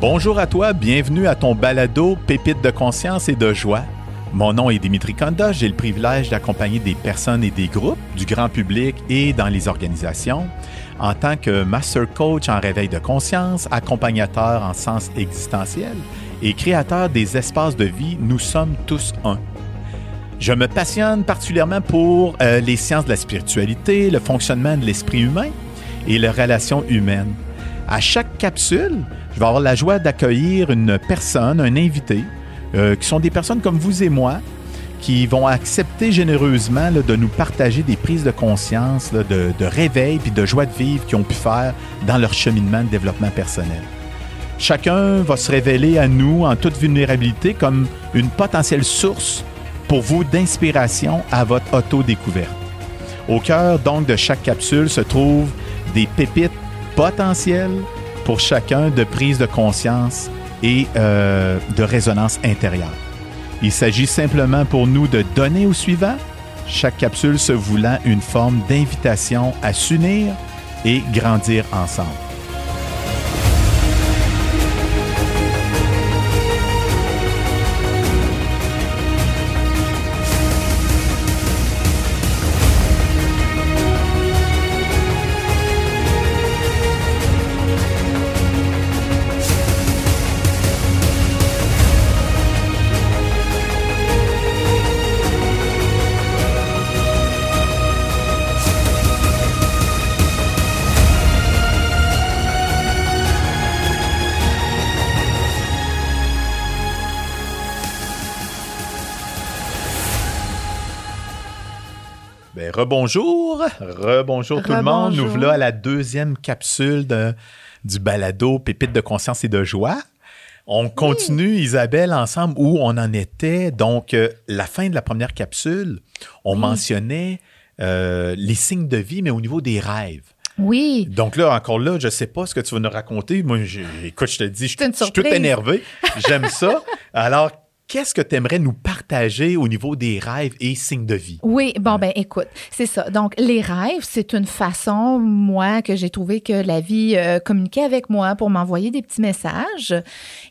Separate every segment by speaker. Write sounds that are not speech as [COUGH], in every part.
Speaker 1: Bonjour à toi, bienvenue à ton balado Pépite de conscience et de joie. Mon nom est Dimitri Konda, j'ai le privilège d'accompagner des personnes et des groupes, du grand public et dans les organisations, en tant que master coach en réveil de conscience, accompagnateur en sens existentiel et créateur des espaces de vie Nous sommes tous un. Je me passionne particulièrement pour euh, les sciences de la spiritualité, le fonctionnement de l'esprit humain et les relations humaines. À chaque capsule, je vais avoir la joie d'accueillir une personne, un invité, euh, qui sont des personnes comme vous et moi, qui vont accepter généreusement de nous partager des prises de conscience, de, de, réveil puis de joie de vivre qu'ils ont pu faire dans leur cheminement de développement personnel. Chacun va se révéler à nous en toute vulnérabilité comme une potentielle source pour vous d'inspiration à votre auto-découverte. Au cœur donc de chaque capsule se trouvent des pépites potentielles pour chacun de prise de conscience et euh, de résonance intérieure. Il s'agit simplement pour nous de donner au suivant, chaque capsule se voulant une forme d'invitation à s'unir et grandir ensemble. Rebonjour, rebonjour tout le monde. Nous voilà à la deuxième capsule de, du balado Pépite de conscience et de joie. On continue, Isabelle, ensemble où on en était. Donc, euh, la fin de la première capsule, on mentionnait euh, les signes de vie, mais au niveau des rêves.
Speaker 2: Oui.
Speaker 1: Donc là, encore là, je ne sais pas ce que tu vas nous raconter. Moi, écoute, je te dis, je, je suis tout énervé. J'aime ça. [LAUGHS] Alors, qu'est-ce que tu aimerais nous partager au niveau des rêves et signes de vie?
Speaker 2: Oui, bon, ben écoute, c'est ça. Donc, les rêves, c'est une façon, moi, que j'ai trouvé que la vie euh, communiquait avec moi pour m'envoyer des petits messages.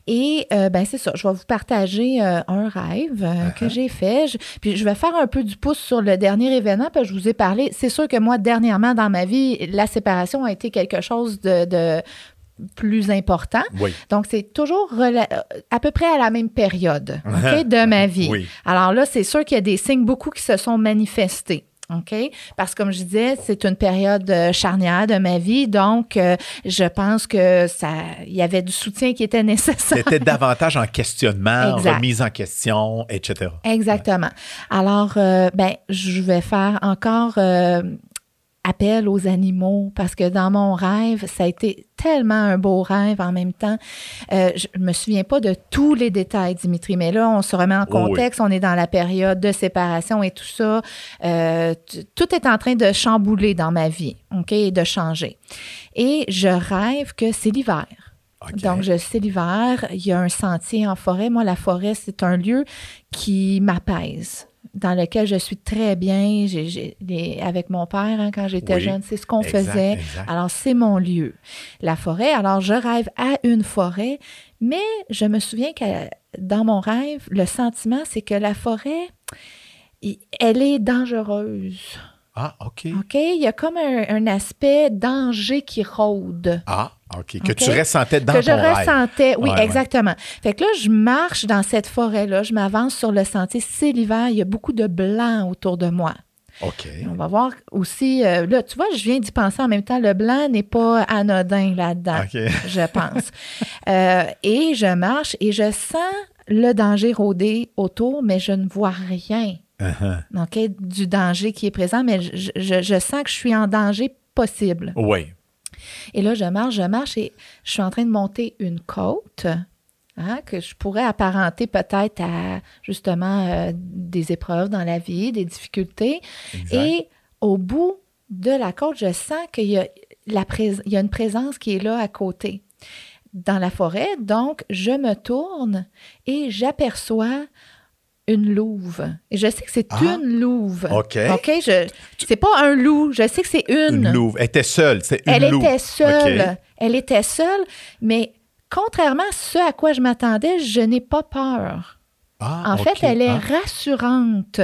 Speaker 2: Et, euh, ben c'est ça, je vais vous partager euh, un rêve que uh-huh. j'ai fait. puis, je vais faire un peu du pouce sur le dernier événement, parce que je vous ai parlé. C'est sûr que moi, dernièrement, dans ma vie, la séparation a été quelque chose de plus important. Donc, c'est toujours à peu près à la même période [LAUGHS] de ma vie. Alors là, c'est sûr qu'il y a des signes beaucoup qui se sont manifestés. OK? Parce que comme je disais, c'est une période euh, charnière de ma vie, donc euh, je pense que ça il y avait du soutien qui était [LAUGHS] nécessaire.
Speaker 1: C'était davantage en questionnement, remise en question, etc.
Speaker 2: Exactement. Alors, euh, ben, je vais faire encore appel aux animaux parce que dans mon rêve, ça a été tellement un beau rêve en même temps. Euh, je me souviens pas de tous les détails, Dimitri, mais là, on se remet en oh contexte. On est dans la période de séparation et tout ça. Euh, tout est en train de chambouler dans ma vie, OK, et de changer. Et je rêve que c'est l'hiver. Donc, je sais l'hiver, il y a un sentier en forêt. Moi, la forêt, c'est un lieu qui m'apaise dans lequel je suis très bien. avec mon père, hein, quand j'étais jeune, c'est ce qu'on faisait. Alors, c'est mon lieu, la forêt. Alors, je rêve à une forêt, mais je me souviens que dans mon rêve, le sentiment, c'est que la forêt, elle est dangereuse.
Speaker 1: Ah, OK.
Speaker 2: OK, il y a comme un, aspect danger qui rôde.
Speaker 1: Ah, OK. Que tu ressentais dans que
Speaker 2: je ressentais, oui, exactement. Fait que là, je marche dans cette forêt-là, je m'avance sur le sentier. C'est l'hiver, il y a beaucoup de blanc autour de moi.
Speaker 1: OK.
Speaker 2: On va voir aussi, euh, là, tu vois, je viens d'y penser en même temps, le blanc n'est pas anodin là-dedans, [LAUGHS] je pense. Euh, et je marche et je sens le danger rôder autour, mais je ne vois rien. Uh-huh. du danger qui est présent, mais je, sens que je suis en danger possible.
Speaker 1: Oui.
Speaker 2: Et là, je marche, je marche et je suis en train de monter une côte hein, que je pourrais apparenter peut-être à justement euh, des épreuves dans la vie, des difficultés. Et au bout de la côte, je sens qu'il y y a une présence qui est là à côté dans la forêt. Donc, je me tourne et j'aperçois une louve. Et je sais que c'est ah. une louve.
Speaker 1: OK.
Speaker 2: OK, je c'est pas un loup, je sais que c'est une.
Speaker 1: Une louve. Elle était seule, c'est une
Speaker 2: Elle
Speaker 1: louve.
Speaker 2: était seule. Elle était seule, mais contrairement à ce à quoi je m'attendais, je n'ai pas peur.
Speaker 1: Ah,
Speaker 2: En fait, elle est
Speaker 1: Ah,
Speaker 2: rassurante.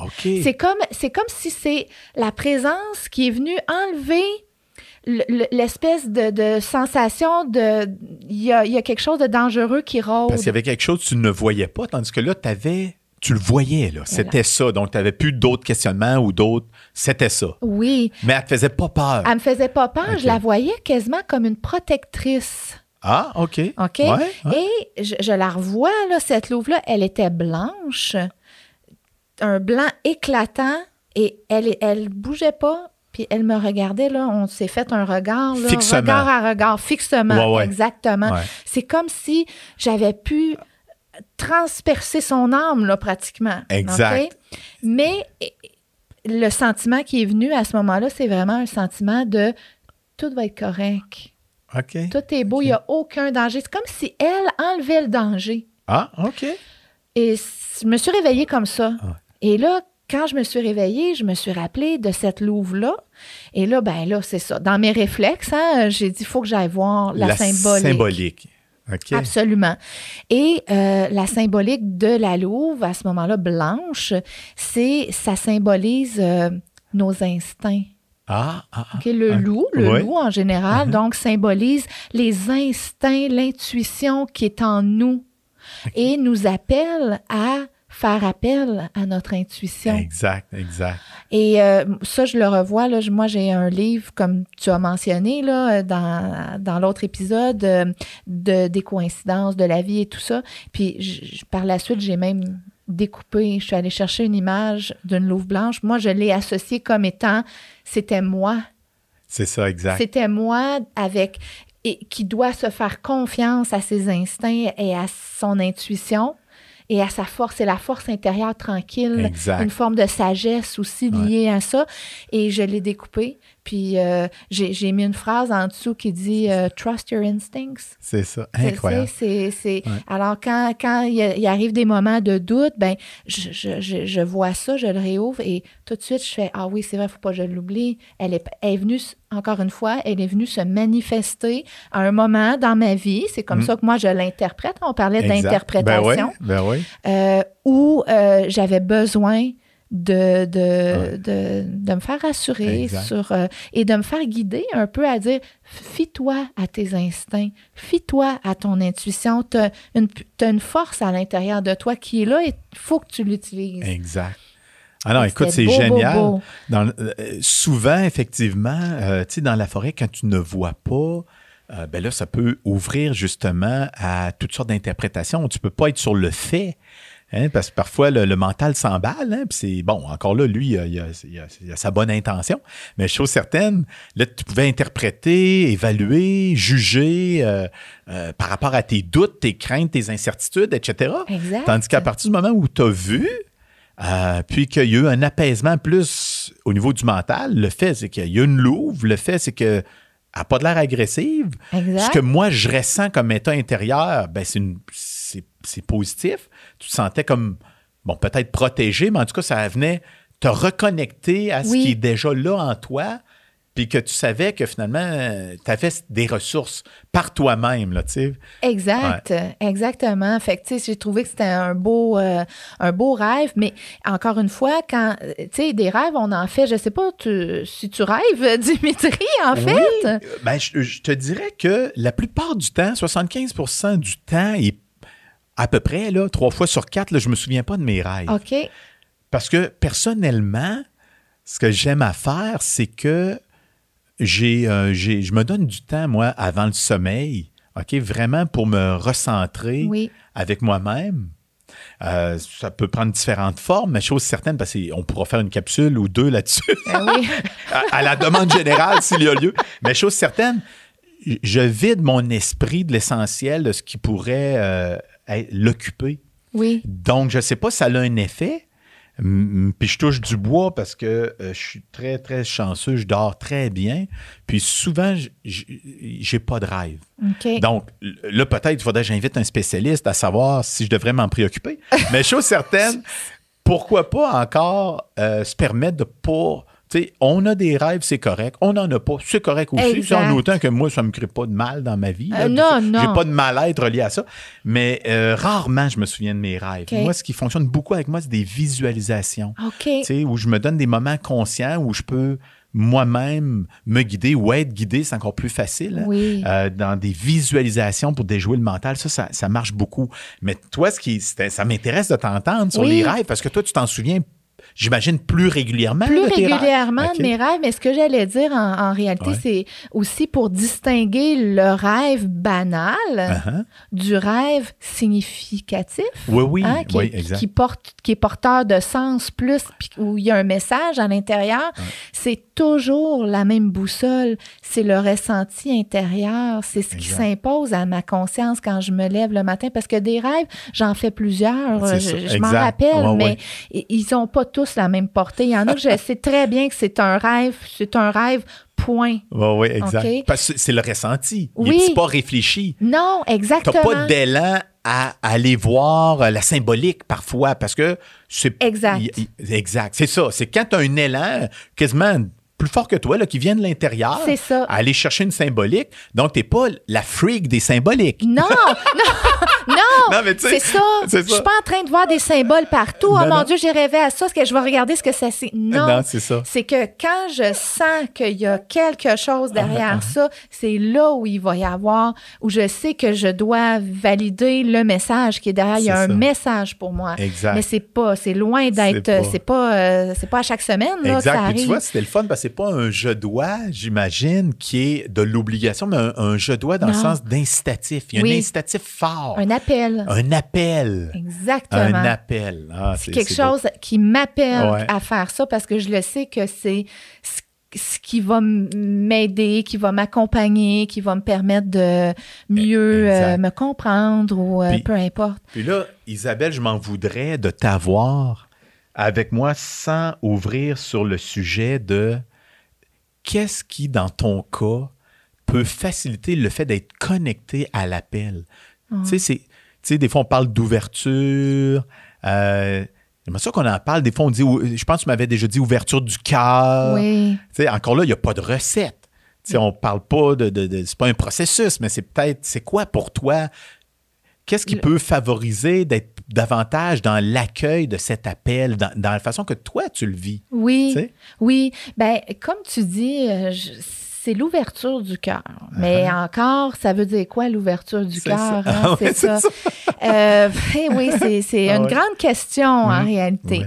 Speaker 1: OK.
Speaker 2: C'est comme, c'est comme si c'est la présence qui est venue enlever le- le- l'espèce de, de sensation de. Il y a, il y a quelque chose de dangereux qui rôde.
Speaker 1: Parce qu'il y avait quelque chose que tu ne voyais pas, tandis que là, t'avais- tu le voyais, là. C'était ça. Donc, tu n'avais plus d'autres questionnements ou d'autres. C'était ça.
Speaker 2: Oui.
Speaker 1: Mais elle te faisait pas peur.
Speaker 2: Elle me faisait pas peur. Je la voyais quasiment comme une protectrice.
Speaker 1: Ah, OK.
Speaker 2: OK?
Speaker 1: Ouais, ouais.
Speaker 2: Et je, je la revois, là, cette louve-là, elle était blanche, un blanc éclatant, et elle, elle bougeait pas, puis elle me regardait, là, on s'est fait un regard, là,
Speaker 1: Fixement.
Speaker 2: regard à regard, fixement,
Speaker 1: Ouais, ouais.
Speaker 2: exactement.
Speaker 1: Ouais.
Speaker 2: C'est comme si j'avais pu transpercer son âme, là, pratiquement.
Speaker 1: Exact.
Speaker 2: Mais le sentiment qui est venu à ce moment-là, c'est vraiment un sentiment de tout va être correct.
Speaker 1: OK.
Speaker 2: Tout est beau, il n'y a aucun danger. C'est comme si elle enlevait le danger.
Speaker 1: Ah, OK.
Speaker 2: Et je me suis réveillée comme ça.
Speaker 1: Ah.
Speaker 2: Et là, quand je me suis réveillée, je me suis rappelée de cette louve-là. Et là, ben là, c'est ça. Dans mes réflexes, hein, j'ai dit, il faut que j'aille voir la, symbolique.
Speaker 1: symbolique. OK.
Speaker 2: Absolument. Et euh, la symbolique de la louve, à ce moment-là, blanche, c'est ça symbolise euh, nos instincts.
Speaker 1: Ah, ah, ah.
Speaker 2: OK, le
Speaker 1: Ah,
Speaker 2: loup, le loup en général,
Speaker 1: Mhm.
Speaker 2: donc symbolise les instincts, l'intuition qui est en nous et nous appelle à faire appel à notre intuition.
Speaker 1: Exact, exact.
Speaker 2: Et euh, ça, je le revois. Là, Je- moi, j'ai un livre, comme tu as mentionné là, dans, dans l'autre épisode, euh, de, des coïncidences de la vie et tout ça. Puis je- par la suite, j'ai même découpé, je suis allée chercher une image d'une louve blanche. Moi, je l'ai associée comme étant, c'était moi.
Speaker 1: C'est ça, exact.
Speaker 2: C'était moi avec et qui doit se faire confiance à ses instincts et à son intuition et à sa force. C'est la force intérieure tranquille,
Speaker 1: Exact.
Speaker 2: une forme de sagesse aussi liée à ça. Et je l'ai découpé. Puis euh, j'ai mis une phrase en dessous qui dit euh, Trust your instincts.
Speaker 1: C'est ça. Incroyable.
Speaker 2: c'est- c'est-
Speaker 1: Ouais.
Speaker 2: Alors, quand, quand il, arrive des moments de doute, ben, je, je- je- vois ça, je le réouvre et tout de suite, je fais Ah oui, c'est vrai, il ne faut pas que je l'oublie. Elle est, elle est venue, encore une fois, elle est venue se manifester à un moment dans ma vie. C'est comme
Speaker 1: Mm.
Speaker 2: ça que moi, je l'interprète. On parlait
Speaker 1: Exact.
Speaker 2: d'interprétation.
Speaker 1: Ben oui, ben oui.
Speaker 2: euh, où j'avais besoin de, de,
Speaker 1: Ouais.
Speaker 2: de, de me faire rassurer
Speaker 1: Exact.
Speaker 2: sur, euh, et de me faire guider un peu à dire fie-toi à tes instincts, fie-toi à ton intuition. Tu as une, force à l'intérieur de toi qui est là et il faut que tu l'utilises.
Speaker 1: Exact. Ah non,
Speaker 2: Et
Speaker 1: écoute, c'est
Speaker 2: c'était beau, beau,
Speaker 1: génial. Dans euh, souvent, effectivement, euh, tu sais, dans la forêt, quand tu ne vois pas, euh, ben là, ça peut ouvrir justement à toutes sortes d'interprétations. Tu peux pas être sur le fait. Hein, parce que parfois, le, le mental s'emballe. Hein, puis c'est bon, encore là, lui, il a, il a- il a- il a sa bonne intention. Mais chose certaine, là, tu pouvais interpréter, évaluer, juger euh, euh, par rapport à tes doutes, tes craintes, tes incertitudes, etc.
Speaker 2: Exact.
Speaker 1: Tandis qu'à partir du moment où tu as vu, euh, puis qu'il y a eu un apaisement plus au niveau du mental, le fait, c'est qu'il y a une louve, le fait, c'est qu'elle n'a pas de l'air agressive.
Speaker 2: Exact.
Speaker 1: Ce que moi, je ressens comme état intérieur, ben, c'est, une- c'est, positif. Tu te sentais comme, bon, peut-être protégé, mais en tout cas, ça venait te reconnecter à ce
Speaker 2: Oui.
Speaker 1: qui est déjà là en toi, puis que tu savais que finalement, tu avais des ressources par toi-même, là, tu sais.
Speaker 2: Exact, exactement. Fait que, tu sais, j'ai trouvé que c'était un beau, euh, un beau rêve, mais encore une fois, quand, euh, tu sais, des rêves, on en fait, je sais pas tu- si tu rêves, [LAUGHS] Dimitri, en fait.
Speaker 1: Ben, je, je te dirais que la plupart du temps, 75% du temps, et à peu près, là, trois fois sur quatre, là, je me souviens pas de mes rêves.
Speaker 2: OK.
Speaker 1: Parce que personnellement, ce que j'aime à faire, c'est que j'ai, euh, j'ai- je me donne du temps, moi, avant le sommeil, OK, vraiment pour me recentrer
Speaker 2: Oui.
Speaker 1: avec moi-même. Euh, ça peut prendre différentes formes, mais chose certaine, parce qu'on pourra faire une capsule ou deux là-dessus
Speaker 2: Ben oui. [LAUGHS]
Speaker 1: à, à la demande générale s'il y a lieu. Mais chose certaine, je vide mon esprit de l'essentiel de ce qui pourrait euh, l'occuper.
Speaker 2: Oui.
Speaker 1: Donc, je ne sais pas si ça a un effet. Puis je touche du bois parce que euh, je suis très, très chanceux. Je dors très bien. Puis souvent, j'ai pas de rêve. Donc, là, peut-être, il faudrait que j'invite un spécialiste à savoir si je devrais m'en préoccuper. Mais chose certaine, [LAUGHS] pourquoi pas encore euh, se permettre de pas On a des rêves, c'est correct. On n'en a pas, c'est correct aussi. C'est en autant que moi, ça me crée pas de mal dans ma vie. là.
Speaker 2: Euh, non,
Speaker 1: J'ai
Speaker 2: non.
Speaker 1: pas de mal-être relié à ça. Mais euh, rarement, je me souviens de mes rêves. Moi, ce qui fonctionne beaucoup avec moi, c'est des visualisations.
Speaker 2: OK.
Speaker 1: Tu sais, où je me donne des moments conscients où je peux moi-même me guider ou être guidé, c'est encore plus facile. hein.
Speaker 2: Oui.
Speaker 1: Euh, dans des visualisations pour déjouer le mental, ça, ça, ça marche beaucoup. Mais toi, ce qui, ça m'intéresse de t'entendre sur
Speaker 2: Oui.
Speaker 1: les rêves parce que toi, tu t'en souviens, j'imagine, plus régulièrement.
Speaker 2: plus
Speaker 1: de tes rêves.
Speaker 2: régulièrement
Speaker 1: OK.
Speaker 2: de mes rêves, mais ce que j'allais dire en, en réalité,
Speaker 1: Ouais.
Speaker 2: c'est aussi pour distinguer le rêve banal
Speaker 1: Uh-huh.
Speaker 2: du rêve significatif.
Speaker 1: Oui, oui,
Speaker 2: hein, qui,
Speaker 1: oui, exact.
Speaker 2: qui porte, qui est porteur de sens plus, puis où il y a un message à l'intérieur, c'est toujours la même boussole, c'est le ressenti intérieur, c'est ce qui s'impose à ma conscience quand je me lève le matin, parce que des rêves, j'en fais plusieurs,
Speaker 1: C'est
Speaker 2: je, m'en rappelle,
Speaker 1: Ouais,
Speaker 2: mais ils n'ont pas tous la même portée. Il y en a que je [LAUGHS] sais très bien que c'est un rêve, c'est un rêve, point.
Speaker 1: Oui, oui, exact. Parce que c'est le ressenti. Il
Speaker 2: Oui.
Speaker 1: n'est pas réfléchi.
Speaker 2: Non,
Speaker 1: Tu
Speaker 2: exactement.
Speaker 1: pas d'élan à aller voir euh, la symbolique parfois parce que c'est.
Speaker 2: Exact.
Speaker 1: exact. C'est ça. C'est quand tu as un élan quasiment plus fort que toi, là, qui vient de l'intérieur,
Speaker 2: C'est ça.
Speaker 1: à aller chercher une symbolique. Donc, tu n'es pas la freak des symboliques.
Speaker 2: Non, [LAUGHS] non, non,
Speaker 1: Non,
Speaker 2: c'est ça. Je suis pas en train de voir des symboles partout. oh mon
Speaker 1: non.
Speaker 2: Dieu, j'ai rêvé à ça. Est-ce que je vais regarder ce que ça c'est? Non,
Speaker 1: c'est ça.
Speaker 2: C'est que quand je sens qu'il y a quelque chose
Speaker 1: Ah,
Speaker 2: derrière ça, c'est là où il va y avoir, où je sais que je dois valider le message qui est derrière. Il y a un message pour moi.
Speaker 1: Exact.
Speaker 2: Mais c'est pas, c'est loin d'être,
Speaker 1: C'est pas-
Speaker 2: euh, c'est pas à chaque semaine là, que ça
Speaker 1: Exact. Puis
Speaker 2: arrive.
Speaker 1: tu vois, c'était le fun parce que c'est pas un je dois, j'imagine, qui est de l'obligation, mais un, un je dois dans le sens d'incitatif. Il y a
Speaker 2: Oui.
Speaker 1: un incitatif fort.
Speaker 2: un appel.
Speaker 1: Un appel.
Speaker 2: Exactement.
Speaker 1: Un appel. Ah,
Speaker 2: c'est quelque
Speaker 1: beau.
Speaker 2: chose qui m'appelle
Speaker 1: Ouais.
Speaker 2: à faire ça parce que je le sais que c'est ce- ce qui va m'aider, qui va m'accompagner, qui va me permettre de mieux
Speaker 1: Exact.
Speaker 2: euh, me comprendre ou euh, peu importe.
Speaker 1: Puis là, Isabelle, je m'en voudrais de t'avoir avec moi sans ouvrir sur le sujet de qu'est-ce qui, dans ton cas, peut faciliter le fait d'être connecté à l'appel. Tu sais, sais, des fois, on parle d'ouverture. Euh, J'aimerais ça qu'on en parle. Des fois, on dit, je pense que tu m'avais déjà dit ouverture du cœur.
Speaker 2: oui.
Speaker 1: Tu sais, encore là, il n'y a pas de recette. Tu sais, on parle pas de. de, de- c'est pas un processus, mais c'est peut-être. C'est quoi pour toi? Qu'est-ce qui
Speaker 2: Le-
Speaker 1: peut favoriser d'être davantage dans l'accueil de cet appel, dans, dans la façon que toi, tu le vis?
Speaker 2: Oui, oui. Ben, comme tu dis, euh, je- c'est l'ouverture du cœur. Mais encore, ça veut dire quoi l'ouverture du
Speaker 1: Uh-huh. C'est
Speaker 2: cœur? hein?
Speaker 1: Ah
Speaker 2: c'est ça.
Speaker 1: ça.
Speaker 2: Euh, oui, c'est c'est
Speaker 1: Ah
Speaker 2: une
Speaker 1: ouais.
Speaker 2: grande question en réalité.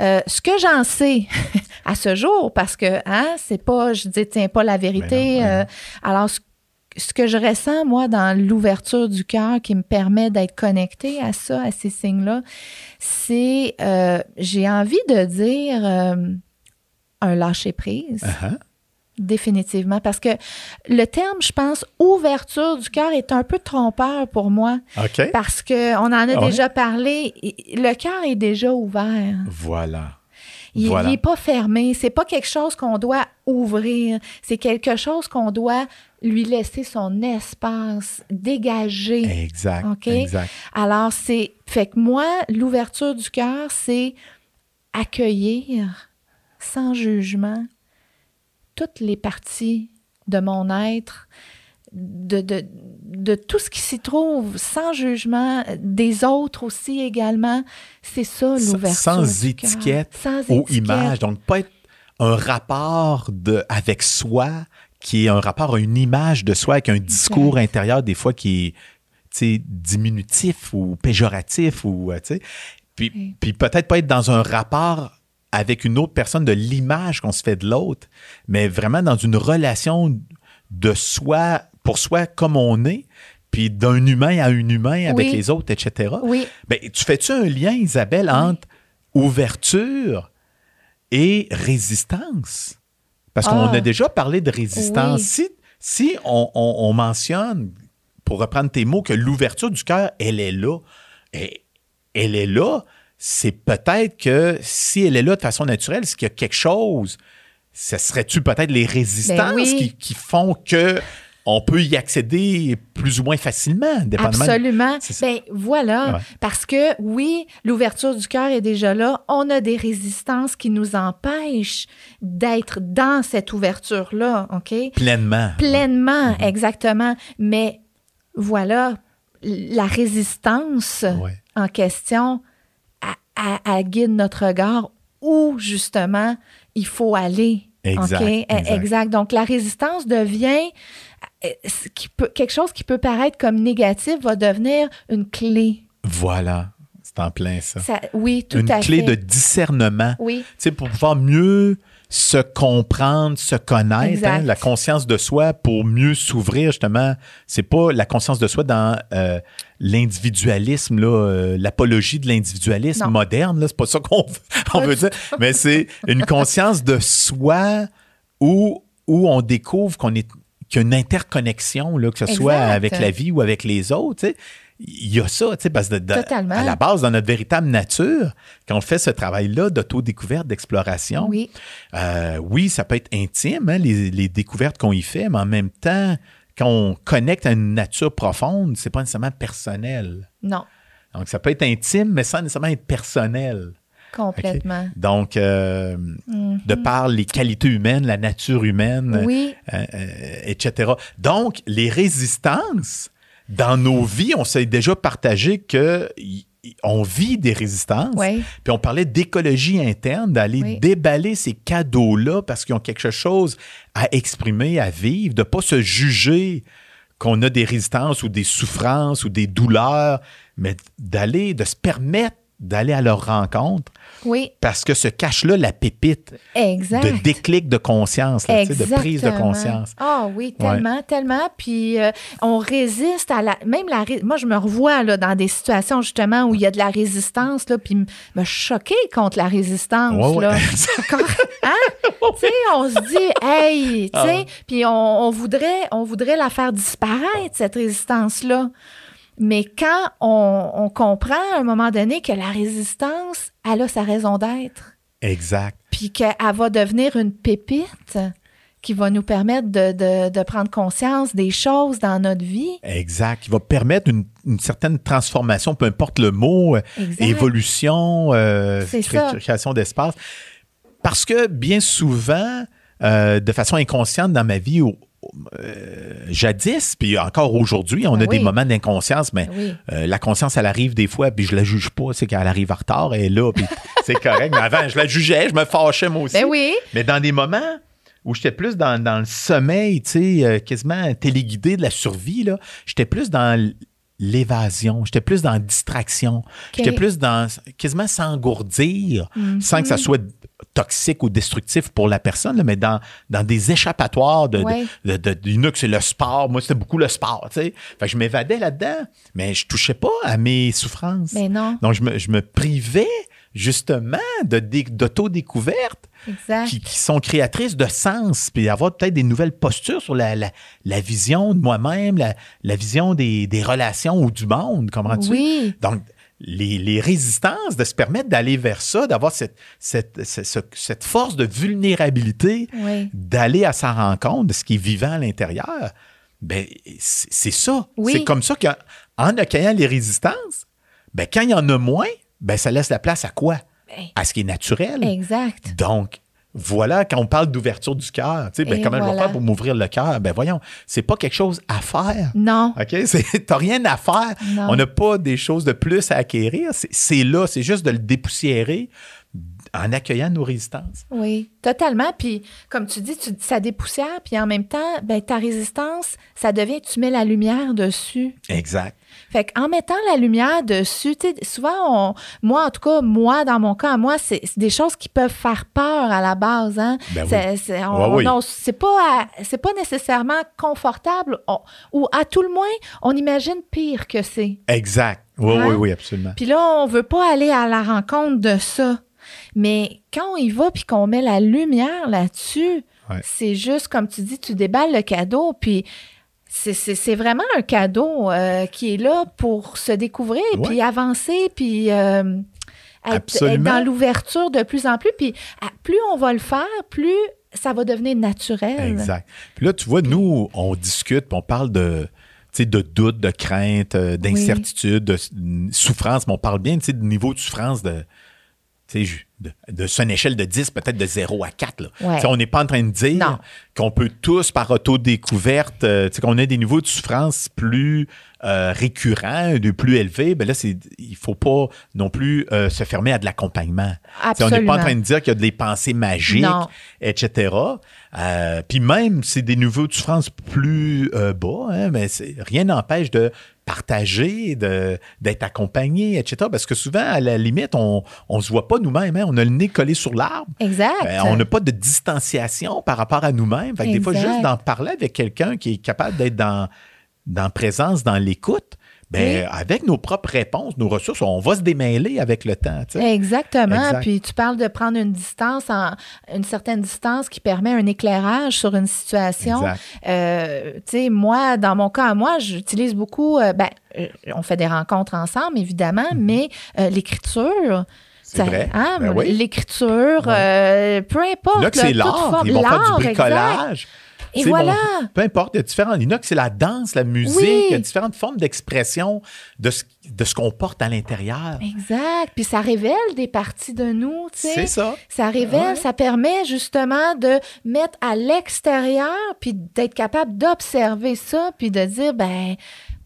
Speaker 2: Euh, ce que j'en sais [LAUGHS] à ce jour, parce que hein, c'est pas, je détiens pas la vérité.
Speaker 1: Ben non, ben
Speaker 2: euh, alors, ce, ce que je ressens, moi, dans l'ouverture du cœur qui me permet d'être connecté à ça, à ces signes-là, c'est, euh, j'ai envie de dire euh, un lâcher-prise.
Speaker 1: Uh-huh.
Speaker 2: Définitivement, parce que le terme, je pense, ouverture du cœur est un peu trompeur pour moi,
Speaker 1: OK.
Speaker 2: parce qu'on en a
Speaker 1: Ah ouais?
Speaker 2: déjà parlé. Le cœur est déjà ouvert.
Speaker 1: Voilà.
Speaker 2: Il
Speaker 1: Voilà.
Speaker 2: n'est pas fermé. C'est pas quelque chose qu'on doit ouvrir. C'est quelque chose qu'on doit lui laisser son espace, dégager.
Speaker 1: Exact.
Speaker 2: OK?
Speaker 1: Exact.
Speaker 2: Alors, c'est. Fait que moi, l'ouverture du cœur, c'est accueillir sans jugement toutes les parties de mon être, de, de, de tout ce qui s'y trouve, sans jugement, des autres aussi également. C'est ça,
Speaker 1: Sans-
Speaker 2: l'ouverture.
Speaker 1: sans
Speaker 2: cœur.
Speaker 1: étiquette
Speaker 2: Sans
Speaker 1: Aux
Speaker 2: étiquette.
Speaker 1: images. Donc, pas être un rapport de, avec soi qui est un rapport à une image de soi avec un discours intérieur, des fois qui est diminutif ou péjoratif. ou euh. Puis,
Speaker 2: Oui.
Speaker 1: puis peut-être pas être dans un rapport avec une autre personne de l'image qu'on se fait de l'autre, mais vraiment dans une relation de soi, pour soi comme on est, puis d'un humain à un humain avec
Speaker 2: Oui.
Speaker 1: les autres, etc.
Speaker 2: Oui,
Speaker 1: Ben, tu fais-tu un lien, Isabelle, entre ouverture et résistance? Parce qu'on
Speaker 2: Ah.
Speaker 1: a déjà parlé de résistance. Si, si on, on- on mentionne, pour reprendre tes mots, que l'ouverture du cœur, elle est là, elle est là, c'est peut-être que si elle est là de façon naturelle, c'est qu'il y a quelque chose. Ce serait-tu peut-être les résistances
Speaker 2: Ben oui.
Speaker 1: qui, qui font que on peut y accéder plus ou moins facilement, dépendamment.
Speaker 2: Absolument. Ben voilà,
Speaker 1: Ouais.
Speaker 2: parce que oui, l'ouverture du cœur est déjà là. On a des résistances qui nous empêchent d'être dans cette ouverture-là, OK?
Speaker 1: Pleinement.
Speaker 2: Pleinement,
Speaker 1: Mm-hmm.
Speaker 2: exactement. Mais voilà, la résistance
Speaker 1: Ouais.
Speaker 2: en question, elle, elle- elle guide notre regard où justement il faut aller.
Speaker 1: Exact,
Speaker 2: OK?
Speaker 1: exact.
Speaker 2: exact. Donc la résistance devient ce qui peut, quelque chose qui peut paraître comme négatif va devenir une clé.
Speaker 1: Voilà. C'est en plein ça.
Speaker 2: Ça- oui, tout
Speaker 1: Une
Speaker 2: à
Speaker 1: clé
Speaker 2: fait.
Speaker 1: de discernement.
Speaker 2: Oui,
Speaker 1: Tu sais, pour pouvoir mieux se comprendre, se connaître, hein, la conscience de soi pour mieux s'ouvrir justement. C'est pas la conscience de soi dans euh, l'individualisme, là, euh, l'apologie de l'individualisme moderne. Là, c'est pas ça qu'on [LAUGHS] veut, dire, mais c'est une conscience de soi où où on découvre qu'on est qu'il y a une interconnexion, là, que ce soit avec la vie ou avec les autres. tu sais. Il y a ça, tu sais, parce que de- de-
Speaker 2: Totalement.
Speaker 1: à la base, dans notre véritable nature, quand on fait ce travail-là d'autodécouverte, d'exploration,
Speaker 2: oui,
Speaker 1: euh, oui, ça peut être intime, hein, les, les découvertes qu'on y fait, mais en même temps, quand on connecte à une nature profonde, c'est pas nécessairement personnel.
Speaker 2: non,
Speaker 1: Donc, ça peut être intime, mais sans nécessairement être personnel.
Speaker 2: complètement.
Speaker 1: Donc, euh,
Speaker 2: Mhm.
Speaker 1: de par les qualités humaines, la nature humaine,
Speaker 2: Oui,
Speaker 1: euh, euh, etc. Donc, les résistances, dans nos vies, on s'est déjà partagé que on vit des résistances.
Speaker 2: oui,
Speaker 1: Puis on parlait d'écologie interne, d'aller
Speaker 2: Oui.
Speaker 1: déballer ces cadeaux-là parce qu'ils ont quelque chose à exprimer, à vivre, de pas se juger qu'on a des résistances ou des souffrances ou des douleurs, mais d'aller, de se permettre d'aller à leur rencontre
Speaker 2: oui,
Speaker 1: parce que se cache là la pépite
Speaker 2: exact.
Speaker 1: de déclic de conscience, là, tu sais, de prise de conscience.
Speaker 2: Ah oui, tellement, tellement. Puis euh, on résiste à la. Même la. Moi, je me revois là, dans des situations justement où il y a de la résistance, là, puis me choquer contre la résistance.
Speaker 1: Ouais, ouais.
Speaker 2: Là. [LAUGHS] Hein? On se dit, hey, tu
Speaker 1: Ah.
Speaker 2: puis on, on voudrait, on voudrait la faire disparaître, cette résistance-là. Mais quand on, on comprend à un moment donné que la résistance, elle a sa raison d'être
Speaker 1: Exact.
Speaker 2: puis qu'elle va devenir une pépite qui va nous permettre de, de- de prendre conscience des choses dans notre vie.
Speaker 1: Exact. Qui va permettre une, une certaine transformation, peu importe le mot, euh,
Speaker 2: Exact.
Speaker 1: évolution, euh, création d'espace. Parce que bien souvent, euh, de façon inconsciente dans ma vie, au- euh, jadis, puis encore aujourd'hui, on
Speaker 2: Ben
Speaker 1: a des
Speaker 2: oui.
Speaker 1: moments d'inconscience, mais
Speaker 2: Oui.
Speaker 1: euh, la conscience, elle arrive des fois, puis je la juge pas, c'est qu'elle arrive en retard, elle est là, puis [LAUGHS] c'est correct. Mais avant, je la jugeais, je me fâchais moi aussi.
Speaker 2: Ben oui.
Speaker 1: Mais dans des moments où j'étais plus dans, dans le sommeil, tu sais, euh, quasiment téléguidé de la survie, là, j'étais plus dans l'évasion, j'étais plus dans la distraction, j'étais plus dans quasiment s'engourdir,
Speaker 2: Mhm.
Speaker 1: sans que ça soit toxique ou destructif pour la personne, là, mais dans, dans des échappatoires de,
Speaker 2: Ouais.
Speaker 1: de, de, c'est le sport. Moi, c'était beaucoup le sport, tu sais. Fait que je m'évadais là-dedans, mais je touchais pas à mes souffrances.
Speaker 2: Mais non,
Speaker 1: Donc, je me, je me privais justement de, dé- d'autodécouverte. Qui, qui sont créatrices de sens, puis avoir peut-être des nouvelles postures sur la, la, la vision de moi-même, la, la vision des, des relations ou du monde, comprends-tu?
Speaker 2: Oui.
Speaker 1: Donc, les, les résistances, de se permettre d'aller vers ça, d'avoir cette, cette, cette, ce- cette force de vulnérabilité,
Speaker 2: Oui.
Speaker 1: d'aller à sa rencontre de ce qui est vivant à l'intérieur, ben, c'est ça.
Speaker 2: Oui.
Speaker 1: C'est comme ça qu'en en accueillant les résistances, ben, quand il y en a moins, ben, ça laisse la place à quoi?
Speaker 2: Ben,
Speaker 1: À ce qui est naturel.
Speaker 2: exact.
Speaker 1: Donc, voilà, quand on parle d'ouverture du cœur, tu sais, ben, comment je vais faire pour m'ouvrir le cœur? Ben voyons, c'est pas quelque chose à faire.
Speaker 2: Non.
Speaker 1: OK? [LAUGHS] T'as rien à faire.
Speaker 2: Non.
Speaker 1: On n'a pas des choses de plus à acquérir. C'est- C'est là, c'est juste de le dépoussiérer en accueillant nos résistances.
Speaker 2: Oui, totalement. Puis, comme tu dis, tu, ça dépoussière, puis en même temps, ben, ta résistance, ça devient, tu mets la lumière dessus.
Speaker 1: Exact.
Speaker 2: Fait qu'en mettant la lumière dessus, tu sais, souvent, on- moi, en tout cas, moi, dans mon cas, moi, c'est des choses qui peuvent faire peur à la base. Hein?
Speaker 1: Ben oui.
Speaker 2: C'est- on-
Speaker 1: oui.
Speaker 2: pas, à- c'est pas nécessairement confortable, on- ou à tout le moins, on imagine pire que c'est.
Speaker 1: Exact. Oui,
Speaker 2: Hein?
Speaker 1: oui, oui, absolument.
Speaker 2: Puis là, on veut pas aller à la rencontre de ça. Mais quand on y va puis qu'on met la lumière là-dessus,
Speaker 1: Ouais.
Speaker 2: c'est juste comme tu dis, tu déballes le cadeau puis c'est vraiment un cadeau euh, qui est là pour se découvrir
Speaker 1: Ouais.
Speaker 2: puis avancer puis euh, être, dans l'ouverture de plus en plus. Puis plus on va le faire, plus ça va devenir naturel.
Speaker 1: Exact. Puis là, tu vois, nous, on discute, puis on parle de, de doute, de crainte, euh, d'incertitude, de souffrance, mais on parle bien de niveau de souffrance de, de, de sur une échelle de 10, peut-être de 0 à 4. Là.
Speaker 2: Ouais.
Speaker 1: On n'est pas en train de dire qu'on peut tous, par autodécouverte, euh, qu'on a des niveaux de souffrance plus euh, récurrents, de plus élevés. Ben là, c'est, il faut pas non plus euh, se fermer à de l'accompagnement. Tu sais, On n'est pas en train de dire qu'il y a des pensées magiques,
Speaker 2: Non.
Speaker 1: etc. Euh, Puis même, c'est des niveaux de souffrance plus euh, bas, hein, mais rien n'empêche de partager, de, d'être accompagné, etc. Parce que souvent, à la limite, on ne se voit pas nous-mêmes. hein. On a le nez collé sur l'arbre.
Speaker 2: Exact.
Speaker 1: Euh, on n'a pas de distanciation par rapport à nous-mêmes. Fait que des fois, juste d'en parler avec quelqu'un qui est capable d'être dans, dans la présence, dans l'écoute, ben,
Speaker 2: Oui.
Speaker 1: avec nos propres réponses, nos ressources, on va se démêler avec le temps.
Speaker 2: Exactement.
Speaker 1: Exact.
Speaker 2: Puis tu parles de prendre une distance, en, une certaine distance qui permet un éclairage sur une situation. Euh, tu sais, moi, dans mon cas, moi, j'utilise beaucoup, euh, ben, euh, on fait des rencontres ensemble, évidemment, mais l'écriture.
Speaker 1: Mm-hmm. C'est
Speaker 2: ça-
Speaker 1: vrai.
Speaker 2: hein,
Speaker 1: Ben oui.
Speaker 2: L'écriture, euh, peu importe.
Speaker 1: Là, que c'est l'art. Ils vont faire du
Speaker 2: l'art, exact. Et voilà.
Speaker 1: bon, peu importe, il y a différents. Il y en a que c'est la danse, la musique,
Speaker 2: Oui.
Speaker 1: il y a différentes formes d'expression de ce, de ce qu'on porte à l'intérieur.
Speaker 2: Exact. Puis ça révèle des parties de nous, tu sais.
Speaker 1: C'est ça.
Speaker 2: Ça révèle,
Speaker 1: Ouais.
Speaker 2: ça permet justement de mettre à l'extérieur, puis d'être capable d'observer ça, puis de dire, ben,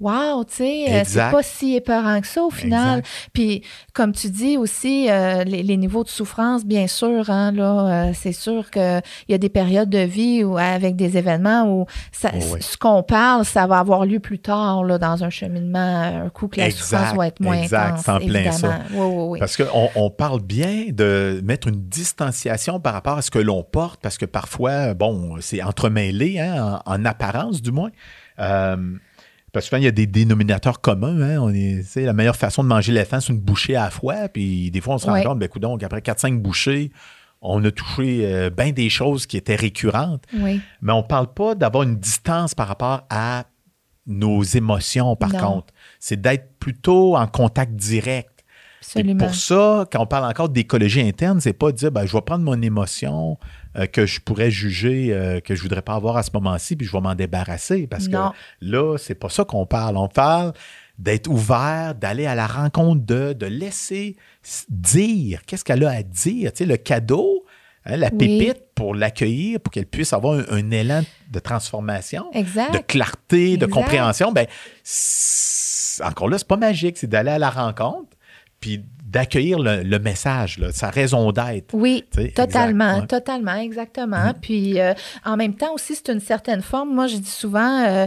Speaker 2: wow, tu sais, euh, c'est pas si épeurant que ça au final. Puis, comme tu dis aussi, euh, les, les niveaux de souffrance, bien sûr, hein, là, euh, c'est sûr qu'il y a des périodes de vie avec des événements où ça-
Speaker 1: Oh oui.
Speaker 2: ce qu'on parle, ça va avoir lieu plus tard, là, dans un cheminement, un coup que la
Speaker 1: Exact,
Speaker 2: souffrance va être moins
Speaker 1: exact,
Speaker 2: intense,
Speaker 1: en plein
Speaker 2: évidemment.
Speaker 1: ça.
Speaker 2: Oui, oui, oui.
Speaker 1: Parce qu'on on parle bien de mettre une distanciation par rapport à ce que l'on porte, parce que parfois, bon, c'est entremêlé, hein, en, en apparence du moins. Euh, parce que souvent, il y a des dénominateurs communs. Hein, on est, la meilleure façon de manger l'éléphant, c'est une bouchée à la fois. Puis des fois, on se rend
Speaker 2: Ouais.
Speaker 1: compte, ben, donc après 4-5 bouchées, on a touché bien des choses qui étaient récurrentes.
Speaker 2: Oui.
Speaker 1: Mais on ne parle pas d'avoir une distance par rapport à nos émotions, par
Speaker 2: Non.
Speaker 1: contre. C'est d'être plutôt en contact direct. Et pour ça, quand on parle encore d'écologie interne, c'est pas de dire ben, je vais prendre mon émotion euh, que je pourrais juger euh, que je voudrais pas avoir à ce moment-ci, puis je vais m'en débarrasser. Parce
Speaker 2: Non.
Speaker 1: que là, c'est pas ça qu'on parle. On parle d'être ouvert, d'aller à la rencontre de, de laisser dire qu'est-ce qu'elle a à dire. Tu sais, le cadeau, hein, la
Speaker 2: Oui.
Speaker 1: pépite pour l'accueillir, pour qu'elle puisse avoir un, un élan de transformation,
Speaker 2: Exact.
Speaker 1: de clarté, de compréhension. Ben, encore là, c'est pas magique, c'est d'aller à la rencontre puis d'accueillir le, le message, là, sa raison d'être.
Speaker 2: Oui, totalement,
Speaker 1: exact, ouais.
Speaker 2: totalement, exactement. Puis euh, en même temps aussi, c'est une certaine forme. Moi, je dis souvent, euh,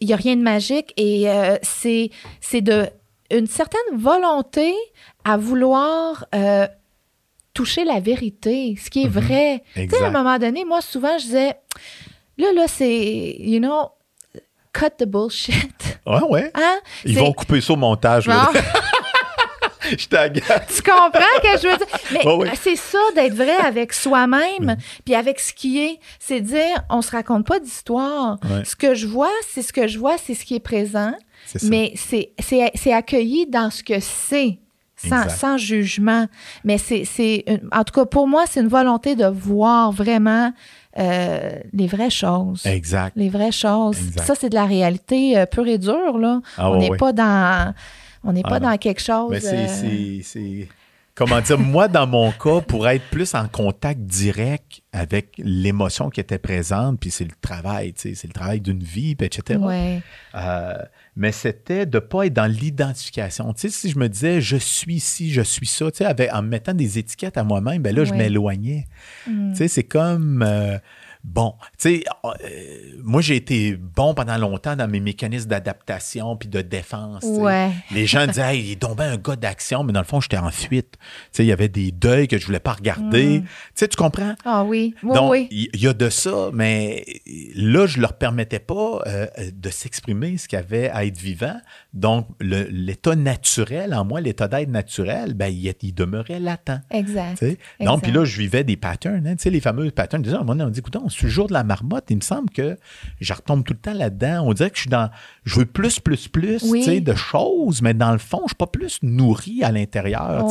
Speaker 2: il n'y a rien de magique et euh, c'est de une certaine volonté à vouloir euh, toucher la vérité, ce qui est vrai. Tu sais, à un
Speaker 1: Mm-hmm.
Speaker 2: Moment donné, moi, souvent, je disais, là, là, c'est, you know, cut the bullshit.
Speaker 1: Ouais, ouais.
Speaker 2: Hein?
Speaker 1: Ils vont couper ça au montage. là. [LAUGHS] [LAUGHS] Je t'agace.
Speaker 2: Tu comprends ce que je veux dire? Mais c'est ça d'être vrai avec soi-même, puis avec ce qui est. C'est dire, on se raconte pas d'histoire.
Speaker 1: Ouais.
Speaker 2: Ce que je vois, c'est ce que je vois, c'est ce qui est présent. Mais c'est, c'est, c'est accueilli dans ce que c'est. Sans, sans jugement. Mais c'est, en tout cas, pour moi, c'est une volonté de voir vraiment euh, les vraies choses.
Speaker 1: Exact.
Speaker 2: Les vraies choses.
Speaker 1: Exact.
Speaker 2: Ça, c'est de la réalité euh, pure et dure, là.
Speaker 1: Ah,
Speaker 2: on n'est pas dans. On n'est pas dans quelque chose.
Speaker 1: Mais c'est,
Speaker 2: euh,
Speaker 1: c'est- Comment dire, moi, dans mon [LAUGHS] cas, pour être plus en contact direct avec l'émotion qui était présente, puis c'est le travail, tu sais, c'est le travail d'une vie, puis etc.
Speaker 2: ouais.
Speaker 1: Euh, mais c'était de ne pas être dans l'identification. Tu sais, si je me disais je suis ci, je suis ça, tu sais, avec, en me mettant des étiquettes à moi-même, ben là, je m'éloignais.
Speaker 2: Mm.
Speaker 1: Tu sais, c'est comme. euh, bon, tu sais, euh, moi, j'ai été bon pendant longtemps dans mes mécanismes d'adaptation puis de défense.
Speaker 2: Ouais.
Speaker 1: Les gens disaient, hey, il est tombé un gars d'action, mais dans le fond, j'étais en fuite. Tu sais, il y avait des deuils que je voulais pas regarder. Tu sais, tu comprends?
Speaker 2: Ah oui, oui,
Speaker 1: Donc,
Speaker 2: oui.
Speaker 1: il y, a de ça, mais là, je leur permettais pas euh, de s'exprimer ce qu'il y avait à être vivant. Donc, l'état naturel, en moi, l'état d'être naturel, ben, il, il demeurait latent.
Speaker 2: Exact.
Speaker 1: tu sais? Non,
Speaker 2: Exact.
Speaker 1: puis là, je vivais des patterns, hein, tu sais, les fameux patterns. Déjà, à un moment donné, on dit, écoute, c'est le jour de la marmotte, il me semble que je retombe tout le temps là-dedans. On dirait que je suis dans, je veux plus, plus, plus,
Speaker 2: Oui.
Speaker 1: de choses, mais dans le fond, je suis pas plus nourri à l'intérieur.